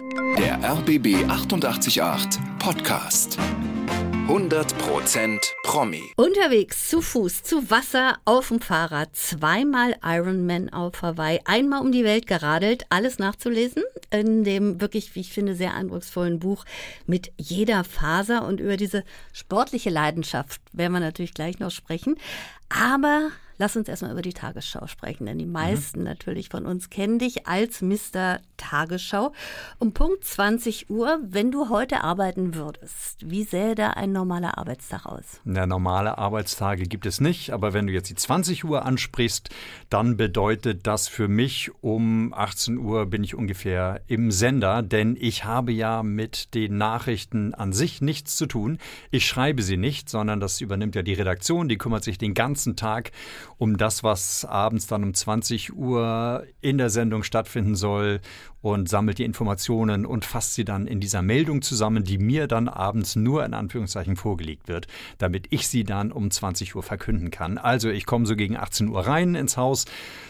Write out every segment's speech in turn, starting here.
Der RBB 888 Podcast. 100% Promi. Unterwegs zu Fuß, zu Wasser, auf dem Fahrrad, zweimal Ironman auf Hawaii, einmal um die Welt geradelt, alles nachzulesen in dem wirklich, wie ich finde, sehr eindrucksvollen Buch mit jeder Faser und über diese sportliche Leidenschaft werden wir natürlich gleich noch sprechen. Aber Lass uns erstmal über die Tagesschau sprechen, denn die mhm. meisten mhm. natürlich von uns kennen dich als Mr. Tagesschau. Um Punkt 20 Uhr, wenn du heute arbeiten würdest, wie sähe da ein normaler Arbeitstag aus? Na, normale Arbeitstage gibt es nicht, aber wenn du jetzt die 20 Uhr ansprichst, dann bedeutet das für mich, um 18 Uhr bin ich ungefähr im Sender, denn ich habe ja mit den Nachrichten an sich nichts zu tun. Ich schreibe sie nicht, sondern das übernimmt ja die Redaktion, die kümmert sich den ganzen Tag um das, was abends dann um 20 Uhr in der Sendung stattfinden soll und sammelt die Informationen und fasst sie dann in dieser Meldung zusammen, die mir dann abends nur in Anführungszeichen vorgelegt wird, damit ich sie dann um 20 Uhr verkünden kann. Also ich komme so gegen 18 Uhr rein ins Haus,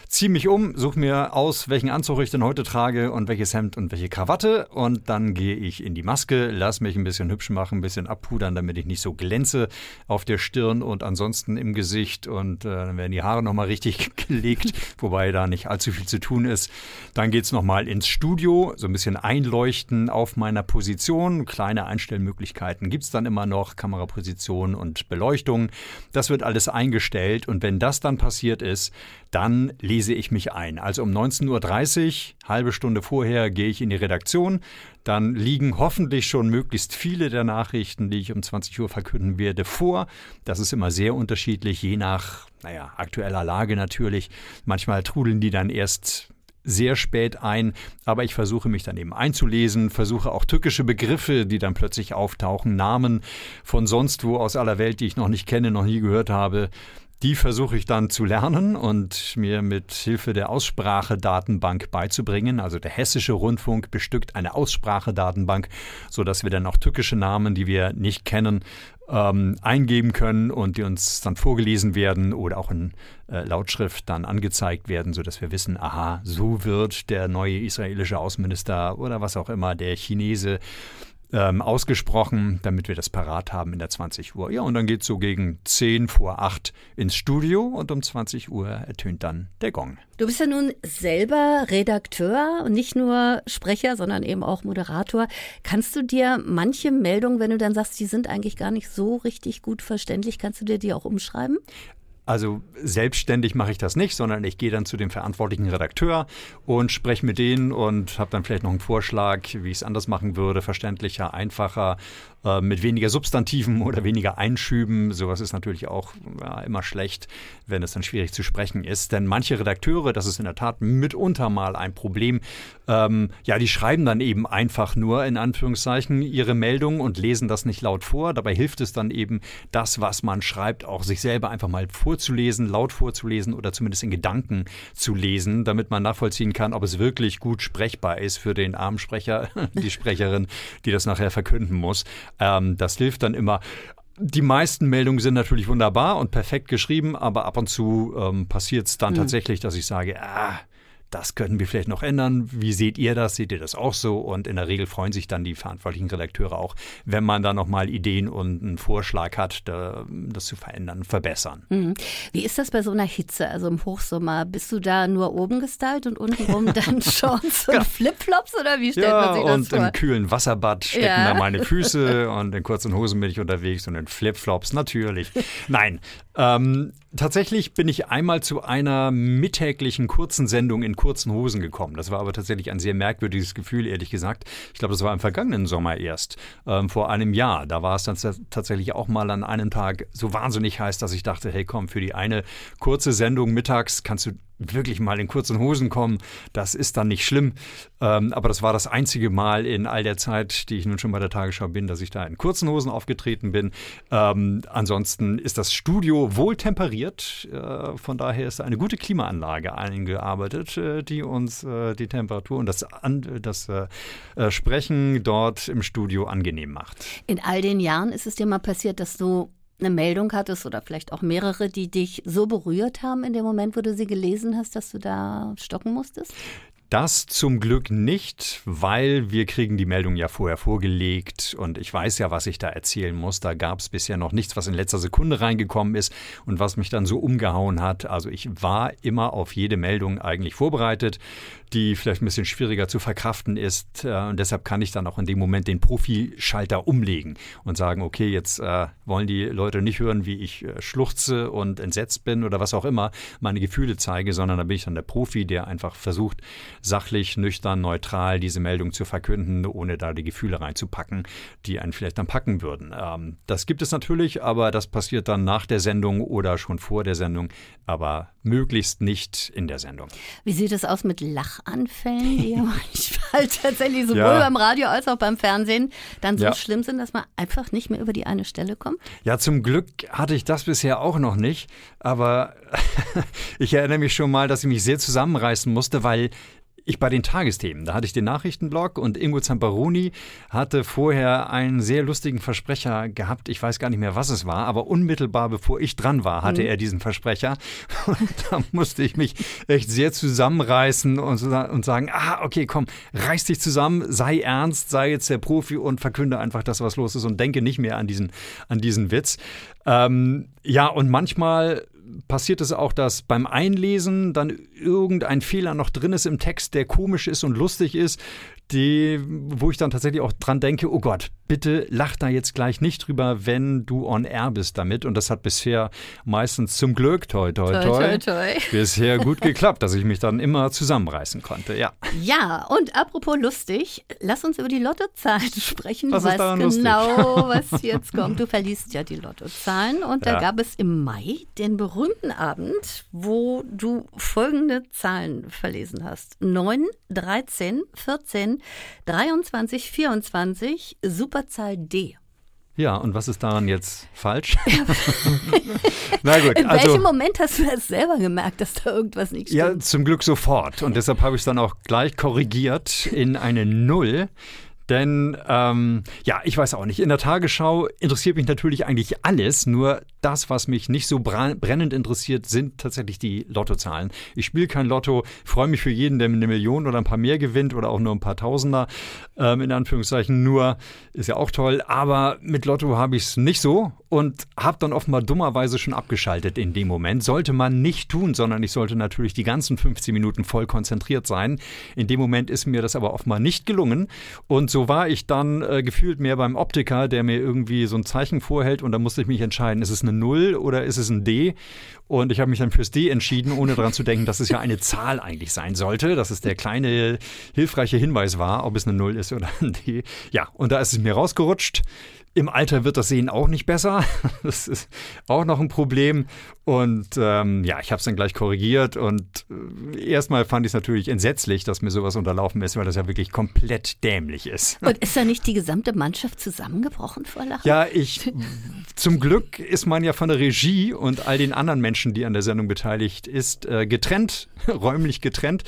ziehe mich um, suche mir aus, welchen Anzug ich denn heute trage und welches Hemd und welche Krawatte und dann gehe ich in die Maske, lass mich ein bisschen hübsch machen, ein bisschen abpudern, damit ich nicht so glänze auf der Stirn und ansonsten im Gesicht und äh, dann werden die Haare nochmal richtig gelegt, wobei da nicht allzu viel zu tun ist. Dann geht es nochmal ins Studio, so ein bisschen einleuchten auf meiner Position. Kleine Einstellmöglichkeiten gibt es dann immer noch, Kameraposition und Beleuchtung. Das wird alles eingestellt und wenn das dann passiert ist, dann lese ich mich ein. Also um 19.30 Uhr, halbe Stunde vorher, gehe ich in die Redaktion. Dann liegen hoffentlich schon möglichst viele der Nachrichten, die ich um 20 Uhr verkünden werde, vor. Das ist immer sehr unterschiedlich, je nach, naja, aktueller Lage natürlich. Manchmal trudeln die dann erst sehr spät ein, aber ich versuche mich dann eben einzulesen, versuche auch tückische Begriffe, die dann plötzlich auftauchen, Namen von sonst wo aus aller Welt, die ich noch nicht kenne, noch nie gehört habe, die versuche ich dann zu lernen und mir mit Hilfe der Aussprachedatenbank beizubringen. Also der hessische Rundfunk bestückt eine Aussprachedatenbank, so dass wir dann auch tückische Namen, die wir nicht kennen, ähm, eingeben können und die uns dann vorgelesen werden oder auch in äh, Lautschrift dann angezeigt werden, so dass wir wissen, aha, so wird der neue israelische Außenminister oder was auch immer, der Chinese ähm, ausgesprochen, damit wir das parat haben in der 20 Uhr. Ja, und dann geht es so gegen 10 vor 8 ins Studio und um 20 Uhr ertönt dann der Gong. Du bist ja nun selber Redakteur und nicht nur Sprecher, sondern eben auch Moderator. Kannst du dir manche Meldungen, wenn du dann sagst, die sind eigentlich gar nicht so richtig gut verständlich, kannst du dir die auch umschreiben? Also selbstständig mache ich das nicht, sondern ich gehe dann zu dem verantwortlichen Redakteur und spreche mit denen und habe dann vielleicht noch einen Vorschlag, wie ich es anders machen würde, verständlicher, einfacher, äh, mit weniger Substantiven oder weniger Einschüben. Sowas ist natürlich auch ja, immer schlecht, wenn es dann schwierig zu sprechen ist. Denn manche Redakteure, das ist in der Tat mitunter mal ein Problem, ähm, ja, die schreiben dann eben einfach nur in Anführungszeichen ihre Meldung und lesen das nicht laut vor. Dabei hilft es dann eben, das, was man schreibt, auch sich selber einfach mal vor vorzulesen, laut vorzulesen oder zumindest in Gedanken zu lesen, damit man nachvollziehen kann, ob es wirklich gut sprechbar ist für den armen Sprecher, die Sprecherin, die das nachher verkünden muss. Ähm, das hilft dann immer. Die meisten Meldungen sind natürlich wunderbar und perfekt geschrieben, aber ab und zu ähm, passiert es dann mhm. tatsächlich, dass ich sage, ah, das könnten wir vielleicht noch ändern. Wie seht ihr das? Seht ihr das auch so? Und in der Regel freuen sich dann die verantwortlichen Redakteure auch, wenn man da nochmal Ideen und einen Vorschlag hat, das zu verändern, verbessern. Mhm. Wie ist das bei so einer Hitze, also im Hochsommer? Bist du da nur oben gestylt und untenrum dann Shorts und ja. Flipflops oder wie stellt ja, man sich das und vor? Und im kühlen Wasserbad stecken ja. da meine Füße und in kurzen Hosen bin ich unterwegs und in Flipflops natürlich. Nein, ähm, tatsächlich bin ich einmal zu einer mittäglichen kurzen Sendung in kurzen Hosen gekommen. Das war aber tatsächlich ein sehr merkwürdiges Gefühl, ehrlich gesagt. Ich glaube, das war im vergangenen Sommer erst, ähm, vor einem Jahr. Da war es dann tatsächlich auch mal an einem Tag so wahnsinnig heiß, dass ich dachte, hey komm, für die eine kurze Sendung mittags kannst du wirklich mal in kurzen Hosen kommen, das ist dann nicht schlimm. Ähm, aber das war das einzige Mal in all der Zeit, die ich nun schon bei der Tagesschau bin, dass ich da in kurzen Hosen aufgetreten bin. Ähm, ansonsten ist das Studio wohl temperiert. Äh, von daher ist eine gute Klimaanlage eingearbeitet, äh, die uns äh, die Temperatur und das, an, das äh, äh, Sprechen dort im Studio angenehm macht. In all den Jahren ist es dir mal passiert, dass du eine Meldung hattest oder vielleicht auch mehrere, die dich so berührt haben in dem Moment, wo du sie gelesen hast, dass du da stocken musstest? Das zum Glück nicht, weil wir kriegen die Meldung ja vorher vorgelegt und ich weiß ja, was ich da erzählen muss. Da gab es bisher noch nichts, was in letzter Sekunde reingekommen ist und was mich dann so umgehauen hat. Also ich war immer auf jede Meldung eigentlich vorbereitet, die vielleicht ein bisschen schwieriger zu verkraften ist. Äh, und deshalb kann ich dann auch in dem Moment den Profischalter umlegen und sagen, okay, jetzt äh, wollen die Leute nicht hören, wie ich äh, schluchze und entsetzt bin oder was auch immer, meine Gefühle zeige, sondern da bin ich dann der Profi, der einfach versucht, sachlich, nüchtern, neutral diese Meldung zu verkünden, ohne da die Gefühle reinzupacken, die einen vielleicht dann packen würden. Ähm, das gibt es natürlich, aber das passiert dann nach der Sendung oder schon vor der Sendung, aber möglichst nicht in der Sendung. Wie sieht es aus mit Lachanfällen, die ja manchmal tatsächlich sowohl ja. beim Radio als auch beim Fernsehen dann so ja. schlimm sind, dass man einfach nicht mehr über die eine Stelle kommt? Ja, zum Glück hatte ich das bisher auch noch nicht, aber ich erinnere mich schon mal, dass ich mich sehr zusammenreißen musste, weil ich bei den Tagesthemen. Da hatte ich den Nachrichtenblog und Ingo Zamparoni hatte vorher einen sehr lustigen Versprecher gehabt. Ich weiß gar nicht mehr, was es war, aber unmittelbar bevor ich dran war, hatte mhm. er diesen Versprecher. Und da musste ich mich echt sehr zusammenreißen und, und sagen, ah, okay, komm, reiß dich zusammen, sei ernst, sei jetzt der Profi und verkünde einfach das, was los ist und denke nicht mehr an diesen, an diesen Witz. Ähm, ja, und manchmal passiert es auch, dass beim Einlesen dann irgendein Fehler noch drin ist im Text, der komisch ist und lustig ist, die, wo ich dann tatsächlich auch dran denke, oh Gott, bitte lach da jetzt gleich nicht drüber, wenn du on air bist damit. Und das hat bisher meistens zum Glück, toi, toi, toi, toi, toi, toi. bisher gut geklappt, dass ich mich dann immer zusammenreißen konnte, ja. Ja, und apropos lustig, lass uns über die Lottozahlen sprechen. Was daran genau, was jetzt kommt. Du verliest ja die Lottozahlen und ja. da gab es im Mai den berühmten Abend, wo du folgende Zahlen verlesen hast. 9, 13, 14, 23, 24, Superzahl D. Ja, und was ist daran jetzt falsch? Na gut, In also, welchem Moment hast du das selber gemerkt, dass da irgendwas nicht stimmt? Ja, zum Glück sofort. Und deshalb habe ich es dann auch gleich korrigiert in eine Null. Denn ähm, ja, ich weiß auch nicht. In der Tagesschau interessiert mich natürlich eigentlich alles. Nur das, was mich nicht so brennend interessiert, sind tatsächlich die Lottozahlen. Ich spiele kein Lotto, freue mich für jeden, der eine Million oder ein paar mehr gewinnt oder auch nur ein paar Tausender, ähm, in Anführungszeichen. Nur ist ja auch toll. Aber mit Lotto habe ich es nicht so und habe dann offenbar dummerweise schon abgeschaltet in dem Moment. Sollte man nicht tun, sondern ich sollte natürlich die ganzen 15 Minuten voll konzentriert sein. In dem Moment ist mir das aber offenbar nicht gelungen. Und so war ich dann äh, gefühlt mehr beim Optiker, der mir irgendwie so ein Zeichen vorhält und da musste ich mich entscheiden, ist es eine 0 oder ist es ein D? Und ich habe mich dann fürs D entschieden, ohne daran zu denken, dass es ja eine Zahl eigentlich sein sollte, dass es der kleine hilfreiche Hinweis war, ob es eine 0 ist oder ein D. Ja, und da ist es mir rausgerutscht. Im Alter wird das Sehen auch nicht besser. Das ist auch noch ein Problem. Und ähm, ja, ich habe es dann gleich korrigiert. Und äh, erstmal fand ich es natürlich entsetzlich, dass mir sowas unterlaufen ist, weil das ja wirklich komplett dämlich ist. Und ist da nicht die gesamte Mannschaft zusammengebrochen vor Lachen? Ja, ich. Zum Glück ist man ja von der Regie und all den anderen Menschen, die an der Sendung beteiligt ist, äh, getrennt, räumlich getrennt.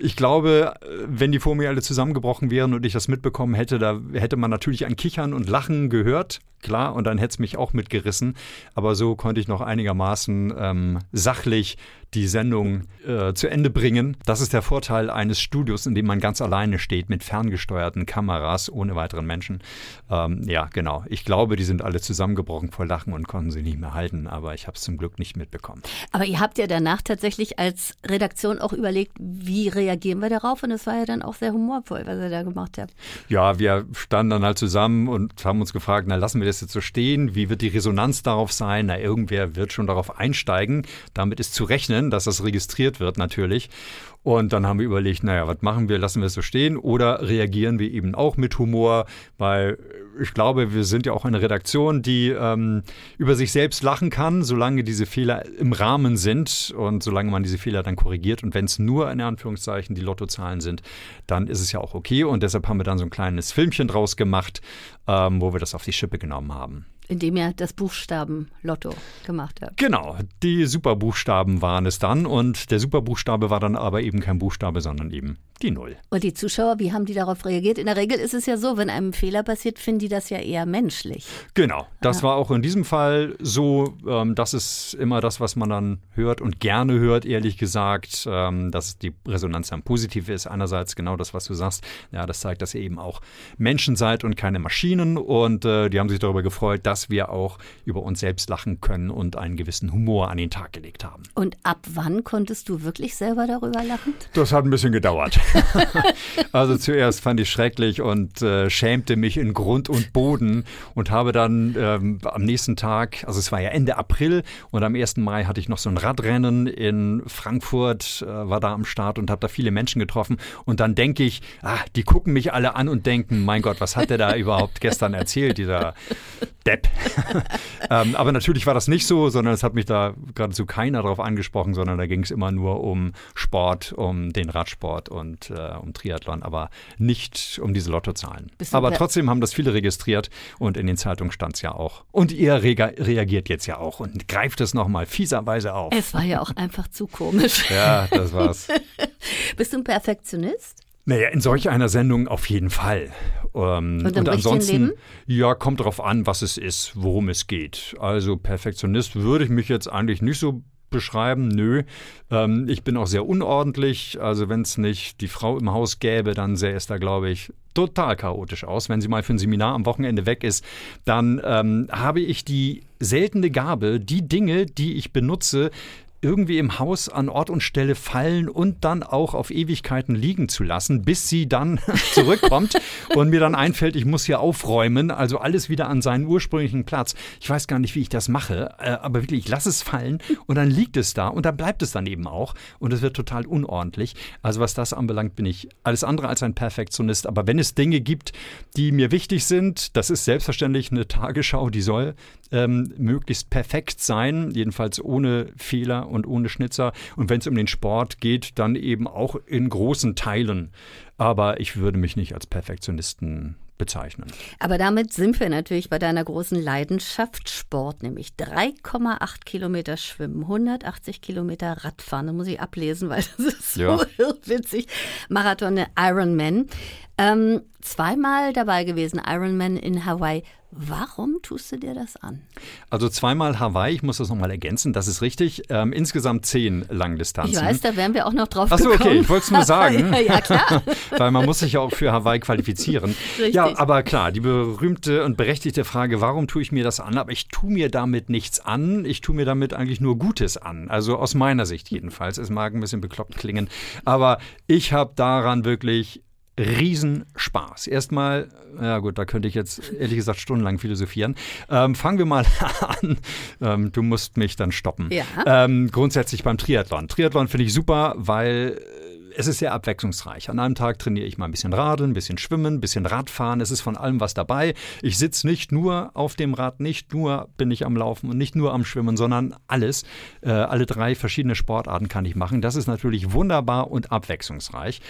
Ich glaube, wenn die vor mir alle zusammengebrochen wären und ich das mitbekommen hätte, da hätte man natürlich ein Kichern und Lachen gehört, klar, und dann hätte es mich auch mitgerissen. Aber so konnte ich noch einigermaßen ähm, sachlich die Sendung äh, zu Ende bringen. Das ist der Vorteil eines Studios, in dem man ganz alleine steht mit ferngesteuerten Kameras ohne weiteren Menschen. Ähm, ja, genau. Ich glaube, die sind alle zusammengebrochen vor Lachen und konnten sie nicht mehr halten, aber ich habe es zum Glück nicht mitbekommen. Aber ihr habt ja danach tatsächlich als Redaktion auch überlegt, wie reagieren wir darauf? Und es war ja dann auch sehr humorvoll, was ihr da gemacht habt. Ja, wir standen dann halt zusammen und haben uns gefragt, na lassen wir das jetzt so stehen? Wie wird die Resonanz darauf sein? Na, irgendwer wird schon darauf einsteigen. Damit ist zu rechnen rechnen, dass das registriert wird natürlich. Und dann haben wir überlegt, naja, was machen wir? Lassen wir es so stehen oder reagieren wir eben auch mit Humor? Weil ich glaube, wir sind ja auch eine Redaktion, die ähm, über sich selbst lachen kann, solange diese Fehler im Rahmen sind und solange man diese Fehler dann korrigiert. Und wenn es nur in Anführungszeichen die Lottozahlen sind, dann ist es ja auch okay. Und deshalb haben wir dann so ein kleines Filmchen draus gemacht, ähm, wo wir das auf die Schippe genommen haben indem ihr das Buchstaben Lotto gemacht habt. Genau, die Superbuchstaben waren es dann und der Superbuchstabe war dann aber eben kein Buchstabe, sondern eben die Null. Und die Zuschauer, wie haben die darauf reagiert? In der Regel ist es ja so, wenn einem ein Fehler passiert, finden die die das ja eher menschlich. Genau, das ja. war auch in diesem Fall so. Ähm, das ist immer das, was man dann hört und gerne hört, ehrlich gesagt, ähm, dass die Resonanz dann positiv ist. Einerseits genau das, was du sagst. Ja, das zeigt, dass ihr eben auch Menschen seid und keine Maschinen. Und äh, die haben sich darüber gefreut, dass wir auch über uns selbst lachen können und einen gewissen Humor an den Tag gelegt haben. Und ab wann konntest du wirklich selber darüber lachen? Das hat ein bisschen gedauert. also zuerst fand ich schrecklich und äh, schämte mich in Grund und Boden und habe dann ähm, am nächsten Tag, also es war ja Ende April und am 1. Mai hatte ich noch so ein Radrennen in Frankfurt, äh, war da am Start und habe da viele Menschen getroffen und dann denke ich, ah, die gucken mich alle an und denken, mein Gott, was hat der da überhaupt gestern erzählt, dieser Depp. ähm, aber natürlich war das nicht so, sondern es hat mich da geradezu keiner darauf angesprochen, sondern da ging es immer nur um Sport, um den Radsport und äh, um Triathlon, aber nicht um diese Lottozahlen. Aber trotzdem haben das viele registriert und in den Zeitungen stand es ja auch. Und ihr re reagiert jetzt ja auch und greift es nochmal fieserweise auf. Es war ja auch einfach zu komisch. ja, das war's. Bist du ein Perfektionist? Naja, in solch einer Sendung auf jeden Fall. Ähm, und, und ansonsten, ja, kommt darauf an, was es ist, worum es geht. Also Perfektionist würde ich mich jetzt eigentlich nicht so beschreiben. Nö, ähm, ich bin auch sehr unordentlich. Also wenn es nicht die Frau im Haus gäbe, dann sähe es da, glaube ich, total chaotisch aus. Wenn sie mal für ein Seminar am Wochenende weg ist, dann ähm, habe ich die seltene Gabe, die Dinge, die ich benutze, irgendwie im Haus an Ort und Stelle fallen und dann auch auf Ewigkeiten liegen zu lassen, bis sie dann zurückkommt und mir dann einfällt, ich muss hier aufräumen, also alles wieder an seinen ursprünglichen Platz. Ich weiß gar nicht, wie ich das mache, äh, aber wirklich, ich lasse es fallen und dann liegt es da und dann bleibt es dann eben auch und es wird total unordentlich. Also was das anbelangt, bin ich alles andere als ein Perfektionist, aber wenn es Dinge gibt, die mir wichtig sind, das ist selbstverständlich eine Tagesschau, die soll ähm, möglichst perfekt sein, jedenfalls ohne Fehler und ohne Schnitzer. Und wenn es um den Sport geht, dann eben auch in großen Teilen. Aber ich würde mich nicht als Perfektionisten bezeichnen. Aber damit sind wir natürlich bei deiner großen Leidenschaft Sport, nämlich 3,8 Kilometer Schwimmen, 180 Kilometer Radfahren. Da muss ich ablesen, weil das ist so ja. witzig. Marathon Ironman. Ähm, zweimal dabei gewesen, Ironman in Hawaii. Warum tust du dir das an? Also zweimal Hawaii, ich muss das nochmal ergänzen, das ist richtig. Ähm, insgesamt zehn Langdistanzen. Ich weiß, da wären wir auch noch drauf Achso, okay, ich wollte es nur sagen. ja, ja, klar. Weil man muss sich ja auch für Hawaii qualifizieren. Richtig. Ja, aber klar, die berühmte und berechtigte Frage, warum tue ich mir das an? Aber ich tue mir damit nichts an. Ich tue mir damit eigentlich nur Gutes an. Also aus meiner Sicht jedenfalls. Es mag ein bisschen bekloppt klingen. Aber ich habe daran wirklich Riesenspaß. Erstmal, ja gut, da könnte ich jetzt ehrlich gesagt stundenlang philosophieren. Ähm, fangen wir mal an. Ähm, du musst mich dann stoppen. Ja. Ähm, grundsätzlich beim Triathlon. Triathlon finde ich super, weil es ist sehr abwechslungsreich. An einem Tag trainiere ich mal ein bisschen Radeln, ein bisschen Schwimmen, ein bisschen Radfahren. Es ist von allem was dabei. Ich sitze nicht nur auf dem Rad, nicht nur bin ich am Laufen und nicht nur am Schwimmen, sondern alles. Äh, alle drei verschiedene Sportarten kann ich machen. Das ist natürlich wunderbar und abwechslungsreich.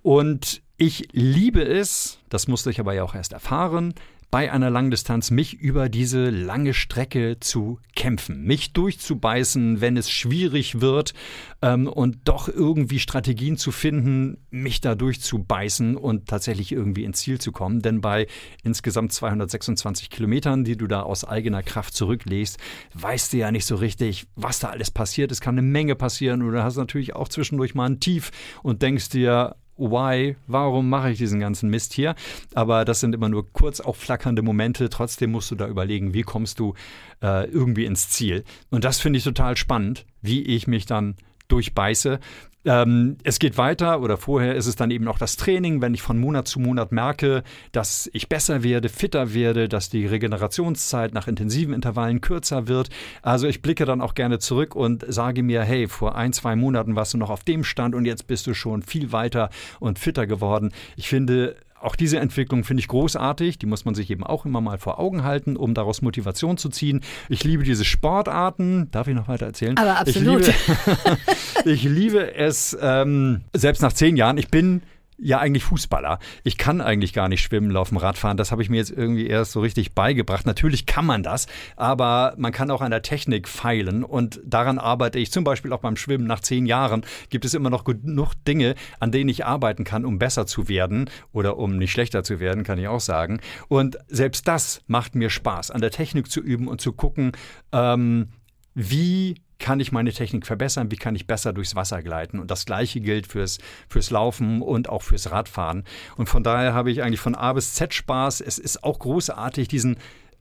Und ich liebe es, das musste ich aber ja auch erst erfahren, bei einer Langdistanz mich über diese lange Strecke zu kämpfen, mich durchzubeißen, wenn es schwierig wird ähm, und doch irgendwie Strategien zu finden, mich da durchzubeißen und tatsächlich irgendwie ins Ziel zu kommen. Denn bei insgesamt 226 Kilometern, die du da aus eigener Kraft zurücklegst, weißt du ja nicht so richtig, was da alles passiert. Es kann eine Menge passieren oder hast natürlich auch zwischendurch mal ein Tief und denkst dir, why, warum mache ich diesen ganzen Mist hier? Aber das sind immer nur kurz aufflackernde Momente. Trotzdem musst du da überlegen, wie kommst du äh, irgendwie ins Ziel. Und das finde ich total spannend, wie ich mich dann durchbeiße. Ähm, es geht weiter oder vorher ist es dann eben auch das Training, wenn ich von Monat zu Monat merke, dass ich besser werde, fitter werde, dass die Regenerationszeit nach intensiven Intervallen kürzer wird. Also ich blicke dann auch gerne zurück und sage mir, hey, vor ein, zwei Monaten warst du noch auf dem Stand und jetzt bist du schon viel weiter und fitter geworden. Ich finde, auch diese Entwicklung finde ich großartig. Die muss man sich eben auch immer mal vor Augen halten, um daraus Motivation zu ziehen. Ich liebe diese Sportarten. Darf ich noch weiter erzählen? Aber absolut. Ich liebe, ich liebe es, ähm, selbst nach zehn Jahren, ich bin ja eigentlich Fußballer. Ich kann eigentlich gar nicht schwimmen, laufen, Radfahren. Das habe ich mir jetzt irgendwie erst so richtig beigebracht. Natürlich kann man das, aber man kann auch an der Technik feilen und daran arbeite ich zum Beispiel auch beim Schwimmen. Nach zehn Jahren gibt es immer noch genug Dinge, an denen ich arbeiten kann, um besser zu werden oder um nicht schlechter zu werden, kann ich auch sagen. Und selbst das macht mir Spaß, an der Technik zu üben und zu gucken, ähm, wie kann ich meine Technik verbessern, wie kann ich besser durchs Wasser gleiten. Und das gleiche gilt fürs, fürs Laufen und auch fürs Radfahren. Und von daher habe ich eigentlich von A bis Z Spaß. Es ist auch großartig, diesen,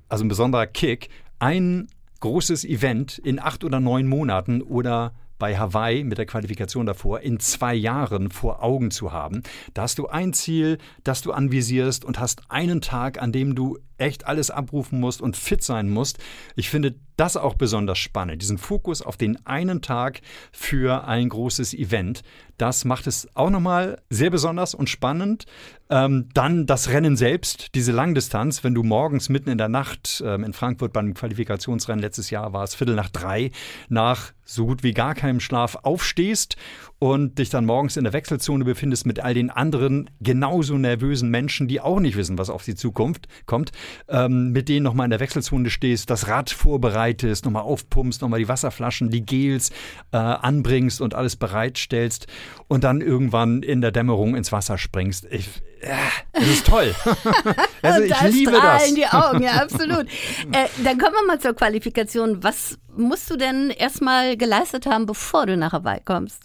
also ein besonderer Kick, ein großes Event in acht oder neun Monaten oder bei Hawaii mit der Qualifikation davor in zwei Jahren vor Augen zu haben. Da hast du ein Ziel, das du anvisierst und hast einen Tag, an dem du echt alles abrufen musst und fit sein musst. Ich finde das auch besonders spannend, diesen Fokus auf den einen Tag für ein großes Event. Das macht es auch nochmal sehr besonders und spannend. Ähm, dann das Rennen selbst, diese Langdistanz, wenn du morgens mitten in der Nacht ähm, in Frankfurt beim Qualifikationsrennen letztes Jahr war es Viertel nach drei, nach so gut wie gar keinem Schlaf aufstehst und dich dann morgens in der Wechselzone befindest mit all den anderen genauso nervösen Menschen, die auch nicht wissen, was auf sie Zukunft kommt ähm, mit denen nochmal in der Wechselzone stehst, das Rad vorbereitest, nochmal aufpumpst, nochmal die Wasserflaschen, die Gels äh, anbringst und alles bereitstellst und dann irgendwann in der Dämmerung ins Wasser springst. Ich, äh, das ist toll. also ich liebe das. die Augen, ja, absolut. äh, dann kommen wir mal zur Qualifikation. Was musst du denn erstmal geleistet haben, bevor du nach Hawaii kommst?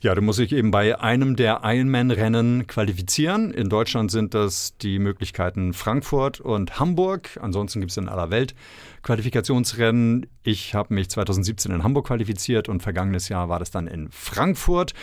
Ja, du musst dich eben bei einem der Ironman-Rennen qualifizieren. In Deutschland sind das die Möglichkeiten Frankfurt und Hamburg. Ansonsten gibt es in aller Welt Qualifikationsrennen. Ich habe mich 2017 in Hamburg qualifiziert und vergangenes Jahr war das dann in Frankfurt.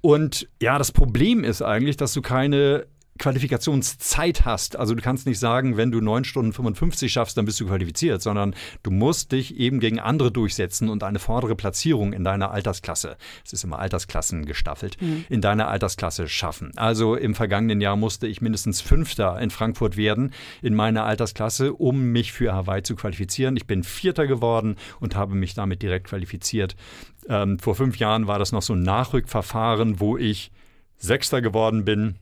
Und ja, das Problem ist eigentlich, dass du keine Qualifikationszeit hast. Also du kannst nicht sagen, wenn du 9 Stunden 55 schaffst, dann bist du qualifiziert, sondern du musst dich eben gegen andere durchsetzen und eine vordere Platzierung in deiner Altersklasse, es ist immer Altersklassen gestaffelt, mhm. in deiner Altersklasse schaffen. Also im vergangenen Jahr musste ich mindestens Fünfter in Frankfurt werden in meiner Altersklasse, um mich für Hawaii zu qualifizieren. Ich bin Vierter geworden und habe mich damit direkt qualifiziert. Ähm, vor fünf Jahren war das noch so ein Nachrückverfahren, wo ich Sechster geworden bin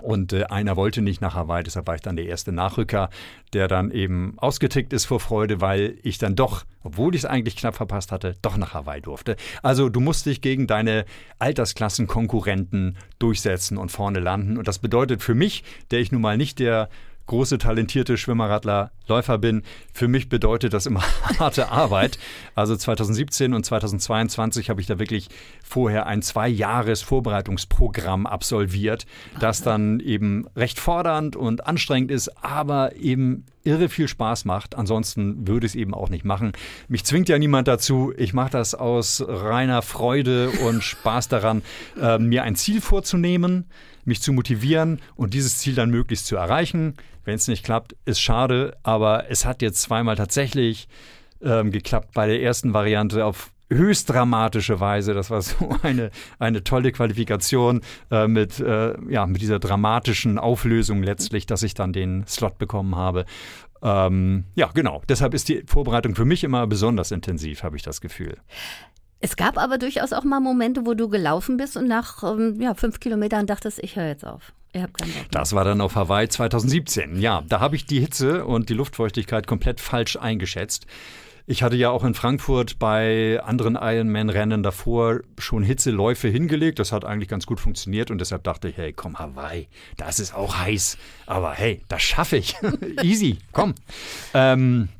und äh, einer wollte nicht nach Hawaii, deshalb war ich dann der erste Nachrücker, der dann eben ausgetickt ist vor Freude, weil ich dann doch, obwohl ich es eigentlich knapp verpasst hatte, doch nach Hawaii durfte. Also du musst dich gegen deine Altersklassenkonkurrenten durchsetzen und vorne landen. Und das bedeutet für mich, der ich nun mal nicht der große, talentierte Schwimmerradler, Läufer bin. Für mich bedeutet das immer harte Arbeit. Also 2017 und 2022 habe ich da wirklich vorher ein zwei Jahres Vorbereitungsprogramm absolviert, das dann eben recht fordernd und anstrengend ist, aber eben irre viel Spaß macht. Ansonsten würde ich es eben auch nicht machen. Mich zwingt ja niemand dazu. Ich mache das aus reiner Freude und Spaß daran, äh, mir ein Ziel vorzunehmen, mich zu motivieren und dieses Ziel dann möglichst zu erreichen. Wenn es nicht klappt, ist schade, aber es hat jetzt zweimal tatsächlich ähm, geklappt. Bei der ersten Variante auf höchst dramatische Weise. Das war so eine, eine tolle Qualifikation äh, mit, äh, ja, mit dieser dramatischen Auflösung letztlich, dass ich dann den Slot bekommen habe. Ähm, ja, genau. Deshalb ist die Vorbereitung für mich immer besonders intensiv, habe ich das Gefühl. Es gab aber durchaus auch mal Momente, wo du gelaufen bist und nach ähm, ja, fünf Kilometern dachtest, ich höre jetzt auf. Das war dann auf Hawaii 2017. Ja, da habe ich die Hitze und die Luftfeuchtigkeit komplett falsch eingeschätzt. Ich hatte ja auch in Frankfurt bei anderen Ironman-Rennen davor schon Hitzeläufe hingelegt. Das hat eigentlich ganz gut funktioniert und deshalb dachte ich, hey, komm, Hawaii, das ist auch heiß. Aber hey, das schaffe ich. Easy, komm. Ähm,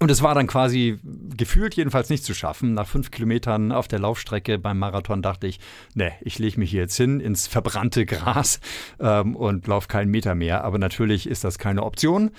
und es war dann quasi gefühlt jedenfalls nicht zu schaffen. Nach fünf Kilometern auf der Laufstrecke beim Marathon dachte ich, ne, ich lege mich hier jetzt hin ins verbrannte Gras ähm, und laufe keinen Meter mehr. Aber natürlich ist das keine Option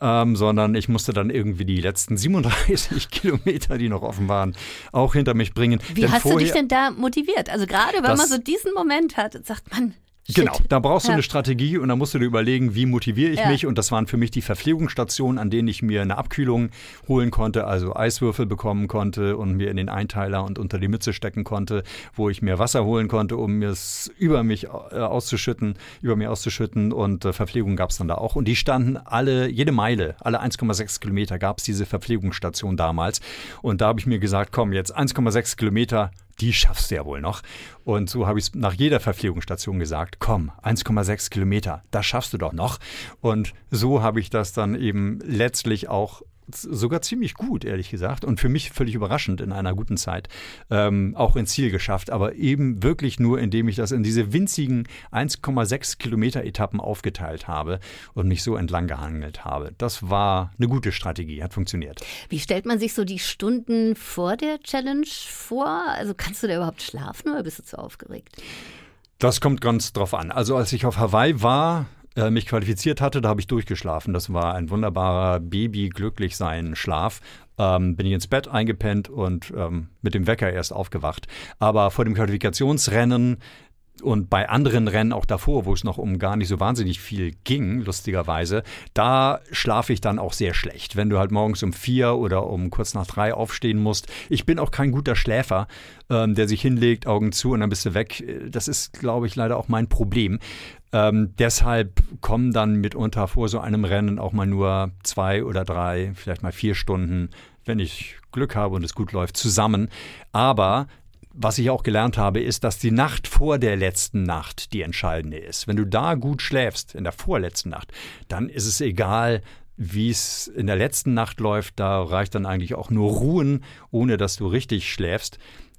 ähm, sondern ich musste dann irgendwie die letzten 37 Kilometer, die noch offen waren, auch hinter mich bringen. Wie denn hast du dich denn da motiviert? Also gerade wenn man so diesen Moment hat, sagt man, Genau, da brauchst du ja. eine Strategie und da musst du dir überlegen, wie motiviere ich ja. mich. Und das waren für mich die Verpflegungsstationen, an denen ich mir eine Abkühlung holen konnte, also Eiswürfel bekommen konnte und mir in den Einteiler und unter die Mütze stecken konnte, wo ich mir Wasser holen konnte, um mir es über mich äh, auszuschütten, über mir auszuschütten. Und äh, Verpflegung gab es dann da auch. Und die standen alle, jede Meile, alle 1,6 Kilometer gab es diese Verpflegungsstation damals. Und da habe ich mir gesagt, komm, jetzt 1,6 Kilometer die schaffst du ja wohl noch. Und so habe ich es nach jeder Verpflegungsstation gesagt, komm, 1,6 Kilometer, das schaffst du doch noch. Und so habe ich das dann eben letztlich auch sogar ziemlich gut, ehrlich gesagt, und für mich völlig überraschend in einer guten Zeit ähm, auch ins Ziel geschafft, aber eben wirklich nur, indem ich das in diese winzigen 1,6 Kilometer Etappen aufgeteilt habe und mich so entlang gehangelt habe. Das war eine gute Strategie, hat funktioniert. Wie stellt man sich so die Stunden vor der Challenge vor? Also kannst du da überhaupt schlafen oder bist du zu aufgeregt? Das kommt ganz drauf an. Also als ich auf Hawaii war, äh, mich qualifiziert hatte, da habe ich durchgeschlafen. Das war ein wunderbarer Baby-Glücklich-Sein-Schlaf. Ähm, bin ich ins Bett eingepennt und ähm, mit dem Wecker erst aufgewacht. Aber vor dem Qualifikationsrennen und bei anderen Rennen auch davor, wo es noch um gar nicht so wahnsinnig viel ging, lustigerweise, da schlafe ich dann auch sehr schlecht. Wenn du halt morgens um vier oder um kurz nach drei aufstehen musst. Ich bin auch kein guter Schläfer, ähm, der sich hinlegt, Augen zu und dann bist du weg. Das ist, glaube ich, leider auch mein Problem. Ähm, deshalb kommen dann mitunter vor so einem Rennen auch mal nur zwei oder drei, vielleicht mal vier Stunden, wenn ich Glück habe und es gut läuft, zusammen. Aber was ich auch gelernt habe, ist, dass die Nacht vor der letzten Nacht die entscheidende ist. Wenn du da gut schläfst, in der vorletzten Nacht, dann ist es egal, wie es in der letzten Nacht läuft. Da reicht dann eigentlich auch nur Ruhen, ohne dass du richtig schläfst.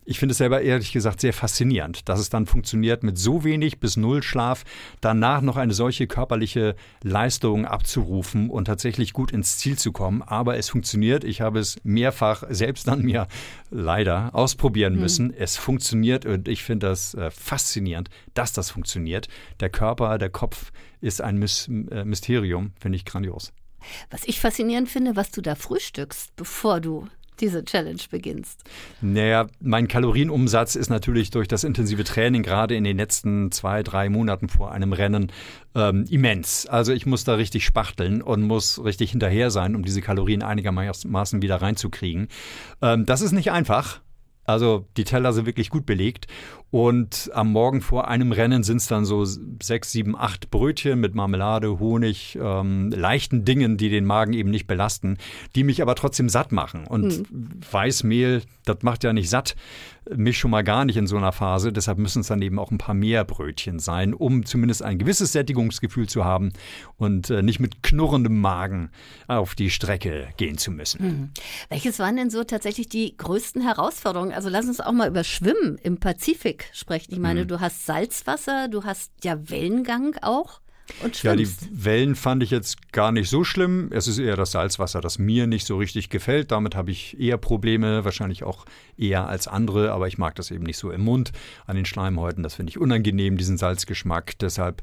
Ich finde es selber ehrlich gesagt sehr faszinierend, dass es dann funktioniert, mit so wenig bis null Schlaf danach noch eine solche körperliche Leistung abzurufen und tatsächlich gut ins Ziel zu kommen. Aber es funktioniert. Ich habe es mehrfach selbst an mir leider ausprobieren hm. müssen. Mhm. Es funktioniert und ich finde das äh, faszinierend, dass das funktioniert. Der Körper, der Kopf ist ein äh, Mysterium, finde ich grandios. Was ich faszinierend finde, was du da frühstückst, bevor du diese Challenge beginnst? Naja, mein Kalorienumsatz ist natürlich durch das intensive Training gerade in den letzten zwei, drei Monaten vor einem Rennen ähm, immens. Also ich muss da richtig spachteln und muss richtig hinterher sein, um diese Kalorien einigermaßen wieder reinzukriegen. Ähm, das ist nicht einfach. Also die Teller sind wirklich gut belegt. Und am Morgen vor einem Rennen sind es dann so sechs, sieben, acht Brötchen mit Marmelade, Honig, ähm, leichten Dingen, die den Magen eben nicht belasten, die mich aber trotzdem satt machen. Und mhm. Weißmehl, das macht ja nicht satt, mich schon mal gar nicht in so einer Phase. Deshalb müssen es dann eben auch ein paar mehr Brötchen sein, um zumindest ein gewisses Sättigungsgefühl zu haben und äh, nicht mit knurrendem Magen auf die Strecke gehen zu müssen. Mhm. Welches waren denn so tatsächlich die größten Herausforderungen? Also lass uns auch mal über Schwimmen im Pazifik sprechen. Ich meine, mhm. du hast Salzwasser, du hast ja Wellengang auch. Ja, die Wellen fand ich jetzt gar nicht so schlimm. Es ist eher das Salzwasser, das mir nicht so richtig gefällt. Damit habe ich eher Probleme, wahrscheinlich auch eher als andere, aber ich mag das eben nicht so im Mund an den Schleimhäuten. Das finde ich unangenehm, diesen Salzgeschmack. Deshalb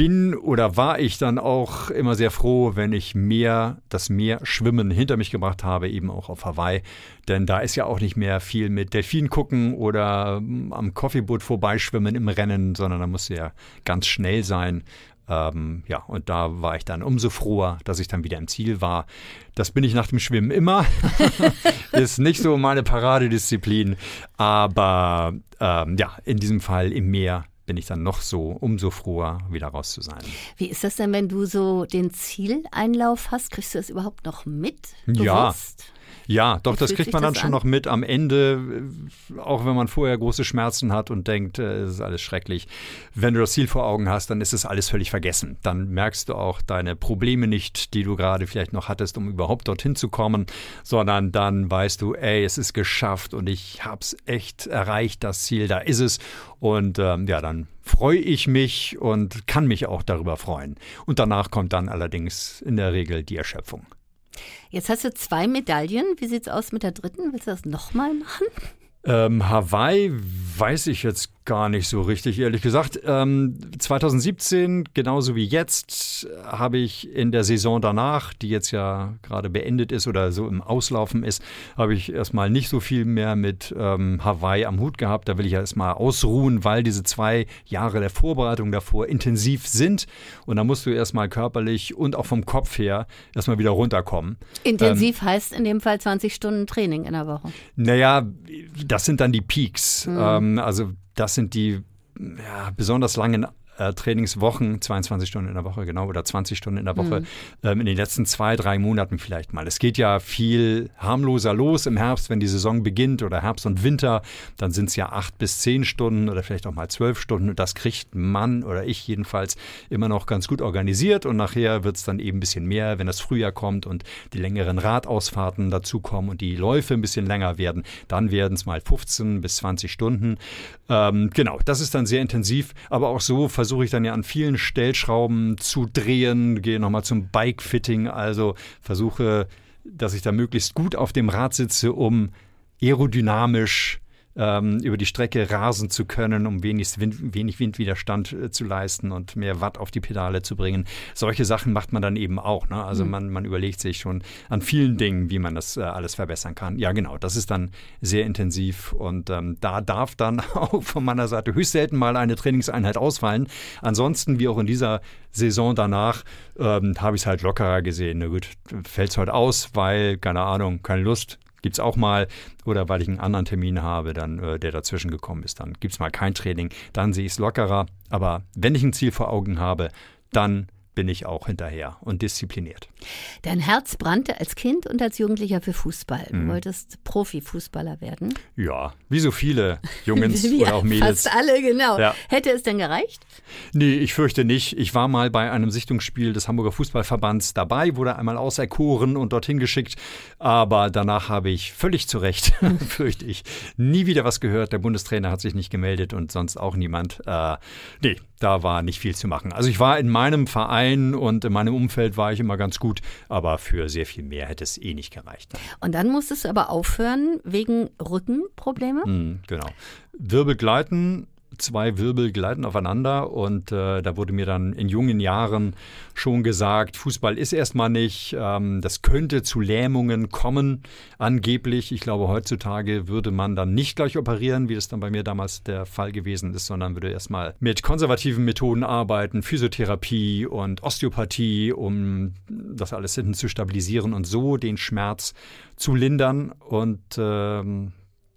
bin oder war ich dann auch immer sehr froh, wenn ich mehr das Meer schwimmen hinter mich gebracht habe, eben auch auf Hawaii. Denn da ist ja auch nicht mehr viel mit Delfin gucken oder hm, am Coffeeboot vorbeischwimmen im Rennen, sondern da muss ja ganz schnell sein. Ähm, ja, und da war ich dann umso froher, dass ich dann wieder im Ziel war. Das bin ich nach dem Schwimmen immer. ist nicht so meine Paradedisziplin. Aber ähm, ja, in diesem Fall im Meer bin ich dann noch so umso froher, wieder raus zu sein. Wie ist das denn, wenn du so den Zieleinlauf hast? Kriegst du das überhaupt noch mit? Bewusst? Ja. Ja, doch, das kriegt man dann schon an? noch mit am Ende, äh, auch wenn man vorher große Schmerzen hat und denkt, äh, es ist alles schrecklich. Wenn du das Ziel vor Augen hast, dann ist es alles völlig vergessen. Dann merkst du auch deine Probleme nicht, die du gerade vielleicht noch hattest, um überhaupt dorthin zu kommen, sondern dann weißt du, ey, es ist geschafft und ich habe es echt erreicht, das Ziel, da ist es. Und ähm, ja, dann freue ich mich und kann mich auch darüber freuen. Und danach kommt dann allerdings in der Regel die Erschöpfung. Jetzt hast du zwei Medaillen. Wie sieht es aus mit der dritten? Willst du das nochmal machen? Ähm, Hawaii weiß ich jetzt gar nicht so richtig, ehrlich gesagt. Ähm, 2017, genauso wie jetzt, habe ich in der Saison danach, die jetzt ja gerade beendet ist oder so im Auslaufen ist, habe ich erstmal nicht so viel mehr mit ähm, Hawaii am Hut gehabt. Da will ich ja erstmal ausruhen, weil diese zwei Jahre der Vorbereitung davor intensiv sind. Und da musst du erstmal körperlich und auch vom Kopf her erstmal wieder runterkommen. Intensiv ähm, heißt in dem Fall 20 Stunden Training in der Woche. Naja, das sind dann die Peaks. Mhm. Ähm, also das sind die ja, besonders langen äh, Trainingswochen, 22 Stunden in der Woche, genau, oder 20 Stunden in der Woche, mhm. ähm, in den letzten zwei, drei Monaten vielleicht mal. Es geht ja viel harmloser los im Herbst, wenn die Saison beginnt oder Herbst und Winter, dann sind es ja acht bis zehn Stunden oder vielleicht auch mal zwölf Stunden. Und das kriegt man oder ich jedenfalls immer noch ganz gut organisiert und nachher wird es dann eben ein bisschen mehr, wenn das Frühjahr kommt und die längeren Radausfahrten dazukommen und die Läufe ein bisschen länger werden, dann werden es mal 15 bis 20 Stunden. Ähm, genau, das ist dann sehr intensiv, aber auch so versuche ich dann ja an vielen Stellschrauben zu drehen, gehe nochmal zum Bike-Fitting, also versuche, dass ich da möglichst gut auf dem Rad sitze, um aerodynamisch ähm, über die Strecke rasen zu können, um wenig, Wind, wenig Windwiderstand äh, zu leisten und mehr Watt auf die Pedale zu bringen. Solche Sachen macht man dann eben auch. Ne? Also mhm. man, man überlegt sich schon an vielen Dingen, wie man das äh, alles verbessern kann. Ja, genau, das ist dann sehr intensiv und ähm, da darf dann auch von meiner Seite höchst selten mal eine Trainingseinheit ausfallen. Ansonsten, wie auch in dieser Saison danach, ähm, habe ich es halt lockerer gesehen. Na gut, fällt es heute aus, weil, keine Ahnung, keine Lust, Gibt es auch mal, oder weil ich einen anderen Termin habe, dann, äh, der dazwischen gekommen ist, dann gibt es mal kein Training, dann sehe ich es lockerer. Aber wenn ich ein Ziel vor Augen habe, dann bin ich auch hinterher und diszipliniert. Dein Herz brannte als Kind und als Jugendlicher für Fußball. Du mhm. wolltest Profifußballer werden? Ja, wie so viele Jungs oder auch Mädels. Fast alle, genau. Ja. Hätte es denn gereicht? Nee, ich fürchte nicht. Ich war mal bei einem Sichtungsspiel des Hamburger Fußballverbands dabei, wurde einmal auserkoren und dorthin geschickt. Aber danach habe ich völlig zu Recht, fürchte ich, nie wieder was gehört. Der Bundestrainer hat sich nicht gemeldet und sonst auch niemand. Äh, nee, da war nicht viel zu machen. Also ich war in meinem Verein und in meinem Umfeld war ich immer ganz gut, aber für sehr viel mehr hätte es eh nicht gereicht. Und dann musstest du aber aufhören wegen Rückenprobleme? Mhm, genau. Wirbel gleiten zwei Wirbel gleiten aufeinander und äh, da wurde mir dann in jungen Jahren schon gesagt, Fußball ist erstmal nicht, ähm, das könnte zu Lähmungen kommen, angeblich. Ich glaube, heutzutage würde man dann nicht gleich operieren, wie das dann bei mir damals der Fall gewesen ist, sondern würde erstmal mit konservativen Methoden arbeiten, Physiotherapie und Osteopathie, um das alles hinten zu stabilisieren und so den Schmerz zu lindern und ähm,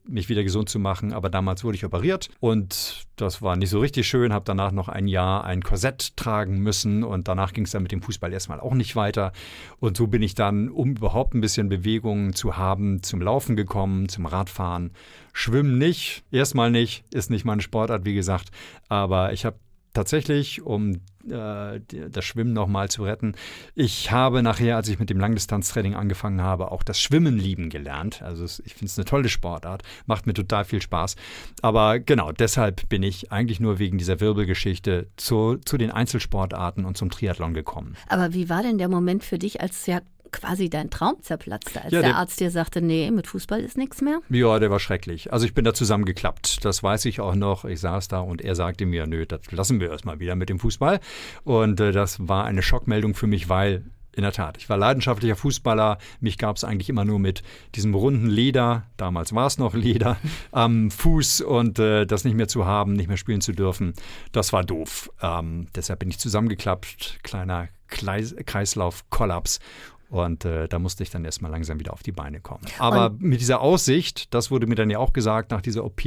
mich wieder gesund zu machen. Aber damals wurde ich operiert und das war nicht so richtig schön. Habe danach noch ein Jahr ein Korsett tragen müssen und danach ging es dann mit dem Fußball erstmal auch nicht weiter. Und so bin ich dann, um überhaupt ein bisschen Bewegung zu haben, zum Laufen gekommen, zum Radfahren. Schwimmen nicht, erstmal nicht, ist nicht meine Sportart, wie gesagt. Aber ich habe tatsächlich, um äh, das Schwimmen nochmal zu retten. Ich habe nachher, als ich mit dem Langdistanztraining angefangen habe, auch das Schwimmen lieben gelernt. Also ich finde es eine tolle Sportart, macht mir total viel Spaß. Aber genau, deshalb bin ich eigentlich nur wegen dieser Wirbelgeschichte zu, zu den Einzelsportarten und zum Triathlon gekommen. Aber wie war denn der Moment für dich, als ja quasi dein Traum zerplatzte, als ja, der, der, Arzt dir sagte, nee, mit Fußball ist nichts mehr? Ja, der war schrecklich. Also ich bin da zusammengeklappt. Das weiß ich auch noch. Ich saß da und er sagte mir, nö, das lassen wir erstmal wieder mit dem Fußball. Und äh, das war eine Schockmeldung für mich, weil in der Tat. Ich war leidenschaftlicher Fußballer. Mich gab es eigentlich immer nur mit diesem runden Leder, damals war es noch Leder, am Fuß und äh, das nicht mehr zu haben, nicht mehr spielen zu dürfen, das war doof. Ähm, deshalb bin ich zusammengeklappt, kleiner Kreislauf-Kollaps und äh, da musste ich dann erstmal langsam wieder auf die Beine kommen. Aber und mit dieser Aussicht, das wurde mir dann ja auch gesagt, nach dieser OP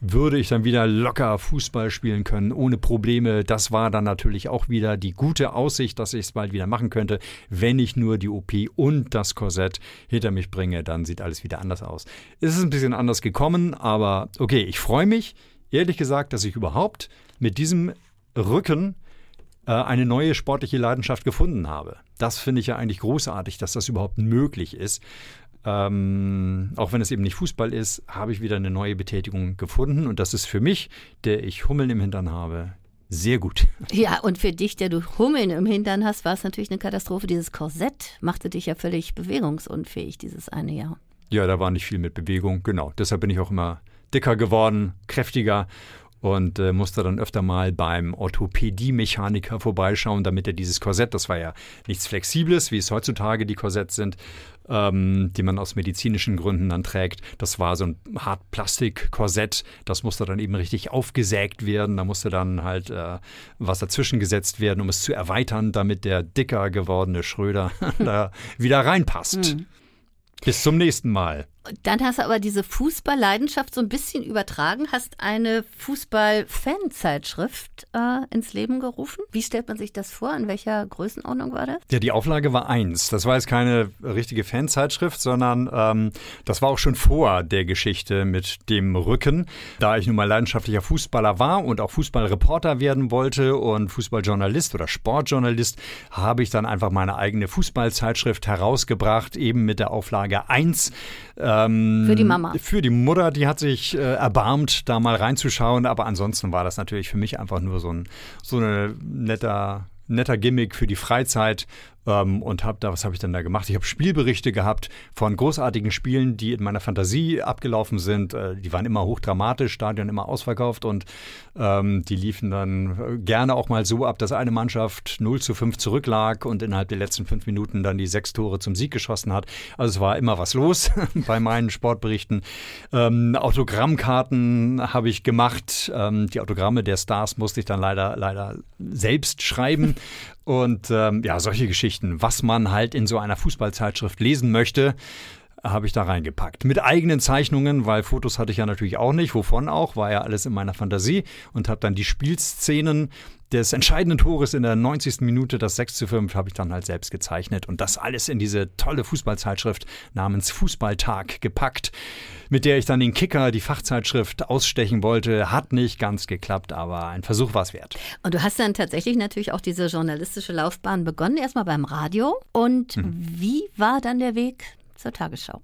würde ich dann wieder locker Fußball spielen können, ohne Probleme. Das war dann natürlich auch wieder die gute Aussicht, dass ich es bald wieder machen könnte. Wenn ich nur die OP und das Korsett hinter mich bringe, dann sieht alles wieder anders aus. Es ist ein bisschen anders gekommen, aber okay, ich freue mich, ehrlich gesagt, dass ich überhaupt mit diesem Rücken äh, eine neue sportliche Leidenschaft gefunden habe. Das finde ich ja eigentlich großartig, dass das überhaupt möglich ist. Ähm, auch wenn es eben nicht Fußball ist, habe ich wieder eine neue Betätigung gefunden. Und das ist für mich, der ich Hummeln im Hintern habe, sehr gut. Ja, und für dich, der du Hummeln im Hintern hast, war es natürlich eine Katastrophe. Dieses Korsett machte dich ja völlig bewegungsunfähig dieses eine Jahr. Ja, da war nicht viel mit Bewegung, genau. Deshalb bin ich auch immer dicker geworden, kräftiger und äh, musste dann öfter mal beim Orthopädie-Mechaniker vorbeischauen, damit er dieses Korsett, das war ja nichts Flexibles, wie es heutzutage die Korsetts sind, ähm, die man aus medizinischen Gründen dann trägt. Das war so ein Hartplastik-Korsett, das musste dann eben richtig aufgesägt werden, da musste dann halt äh, was dazwischen gesetzt werden, um es zu erweitern, damit der dicker gewordene Schröder da wieder reinpasst. Mhm. Bis zum nächsten Mal. Dann hast du aber diese Fußballleidenschaft so ein bisschen übertragen, hast eine Fußball-Fanzeitschrift äh, ins Leben gerufen. Wie stellt man sich das vor? In welcher Größenordnung war das? Ja, die Auflage war eins. Das war jetzt keine richtige Fanzeitschrift, sondern ähm, das war auch schon vor der Geschichte mit dem Rücken. Da ich nun mal leidenschaftlicher Fußballer war und auch Fußballreporter werden wollte und Fußballjournalist oder Sportjournalist, habe ich dann einfach meine eigene Fußballzeitschrift herausgebracht, eben mit der Auflage 1. Ähm, für die Mama. Für die Mutter, die hat sich äh, erbarmt, da mal reinzuschauen. Aber ansonsten war das natürlich für mich einfach nur so ein so eine netter netter Gimmick für die Freizeit ähm, und habe da, was habe ich denn da gemacht? Ich habe Spielberichte gehabt von großartigen Spielen, die in meiner Fantasie abgelaufen sind. Äh, die waren immer hochdramatisch, Stadion immer ausverkauft und ähm, die liefen dann gerne auch mal so ab, dass eine Mannschaft 0 zu 5 zurücklag und innerhalb der letzten fünf Minuten dann die sechs Tore zum Sieg geschossen hat. Also es war immer was los bei meinen Sportberichten. Ähm, Autogrammkarten habe ich gemacht. Ähm, die Autogramme der Stars musste ich dann leider, leider selbst schreiben. Und ähm, ja, solche Geschichten, was man halt in so einer Fußballzeitschrift lesen möchte, habe ich da reingepackt. Mit eigenen Zeichnungen, weil Fotos hatte ich ja natürlich auch nicht. Wovon auch? War ja alles in meiner Fantasie und habe dann die Spielszenen des entscheidenden Tores in der 90. Minute, das 6 zu 5, habe ich dann halt selbst gezeichnet und das alles in diese tolle Fußballzeitschrift namens Fußballtag gepackt, mit der ich dann den Kicker, die Fachzeitschrift, ausstechen wollte. Hat nicht ganz geklappt, aber ein Versuch war es wert. Und du hast dann tatsächlich natürlich auch diese journalistische Laufbahn begonnen, erstmal beim Radio. Und mhm. wie war dann der Weg zur Tagesschau?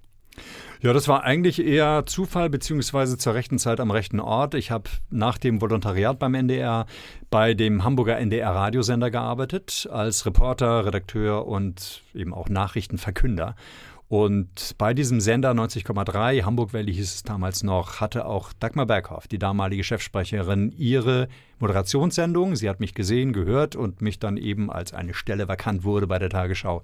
Ja, das war eigentlich eher Zufall beziehungsweise zur rechten Zeit am rechten Ort. Ich habe nach dem Volontariat beim NDR bei dem Hamburger NDR Radiosender gearbeitet als Reporter, Redakteur und eben auch Nachrichtenverkünder. Und bei diesem Sender 90,3, Hamburg Valley hieß es damals noch, hatte auch Dagmar Berghoff, die damalige Chefsprecherin, ihre Moderationssendung. Sie hat mich gesehen, gehört und mich dann eben als eine Stelle vakant wurde bei der Tagesschau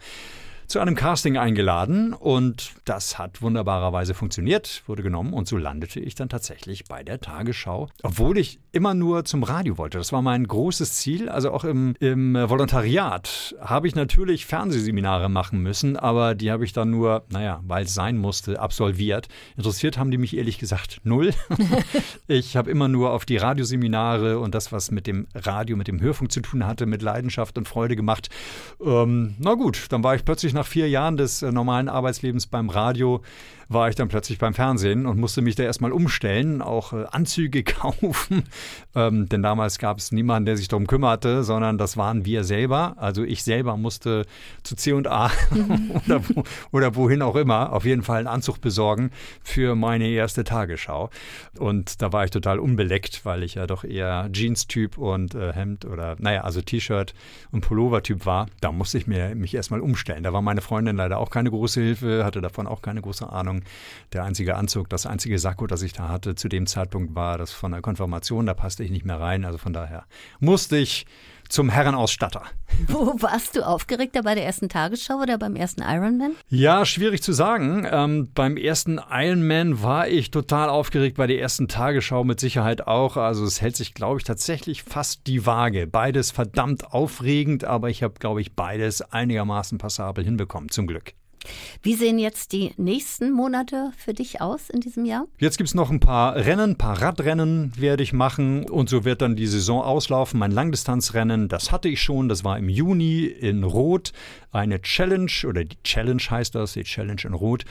zu einem Casting eingeladen und das hat wunderbarerweise funktioniert, wurde genommen und so landete ich dann tatsächlich bei der Tagesschau, obwohl ich immer nur zum Radio wollte. Das war mein großes Ziel. Also auch im, im Volontariat habe ich natürlich Fernsehseminare machen müssen, aber die habe ich dann nur, naja, weil es sein musste, absolviert. Interessiert haben die mich ehrlich gesagt null. ich habe immer nur auf die Radioseminare und das, was mit dem Radio, mit dem Hörfunk zu tun hatte, mit Leidenschaft und Freude gemacht. Ähm, na gut, dann war ich plötzlich nach nach vier Jahren des äh, normalen Arbeitslebens beim Radio war ich dann plötzlich beim Fernsehen und musste mich da erstmal umstellen, auch äh, Anzüge kaufen. Ähm, denn damals gab es niemanden, der sich darum kümmerte, sondern das waren wir selber. Also ich selber musste zu C&A oder, wo, oder wohin auch immer auf jeden Fall einen Anzug besorgen für meine erste Tagesschau. Und da war ich total unbeleckt, weil ich ja doch eher Jeans-Typ und äh, Hemd oder, naja, also T-Shirt und Pullover-Typ war. Da musste ich mir, mich erstmal umstellen. Da war meine Freundin leider auch keine große Hilfe, hatte davon auch keine große Ahnung. Der einzige Anzug, das einzige Sakko, das ich da hatte zu dem Zeitpunkt war das von der Konfirmation, da passte ich nicht mehr rein. Also von daher musste ich zum Herrenausstatter. Wo warst du aufgeregter bei der ersten Tagesschau oder beim ersten Ironman? Ja, schwierig zu sagen. Ähm, beim ersten Ironman war ich total aufgeregt, bei der ersten Tagesschau mit Sicherheit auch. Also es hält sich, glaube ich, tatsächlich fast die Waage. Beides verdammt aufregend, aber ich habe, glaube ich, beides einigermaßen passabel hinbekommen, zum Glück. Wie sehen jetzt die nächsten Monate für dich aus in diesem Jahr? Jetzt gibt es noch ein paar Rennen, ein paar Radrennen werde ich machen und so wird dann die Saison auslaufen. Mein Langdistanzrennen, das hatte ich schon, das war im Juni in Rot. Eine Challenge oder die Challenge heißt das, die Challenge in Rot.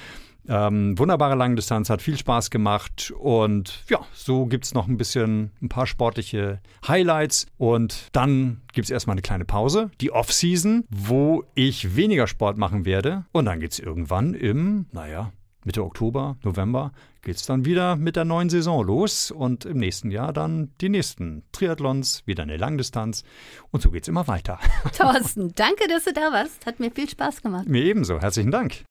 Ähm, wunderbare Langdistanz, hat viel Spaß gemacht und ja, so gibt es noch ein bisschen ein paar sportliche Highlights und dann gibt es erstmal eine kleine Pause, die Off-Season, wo ich weniger Sport machen werde und dann geht es irgendwann im, naja, Mitte Oktober, November geht es dann wieder mit der neuen Saison los und im nächsten Jahr dann die nächsten Triathlons, wieder eine Langdistanz und so geht es immer weiter. Thorsten, danke, dass du da warst. Hat mir viel Spaß gemacht. Mir ebenso. Herzlichen Dank.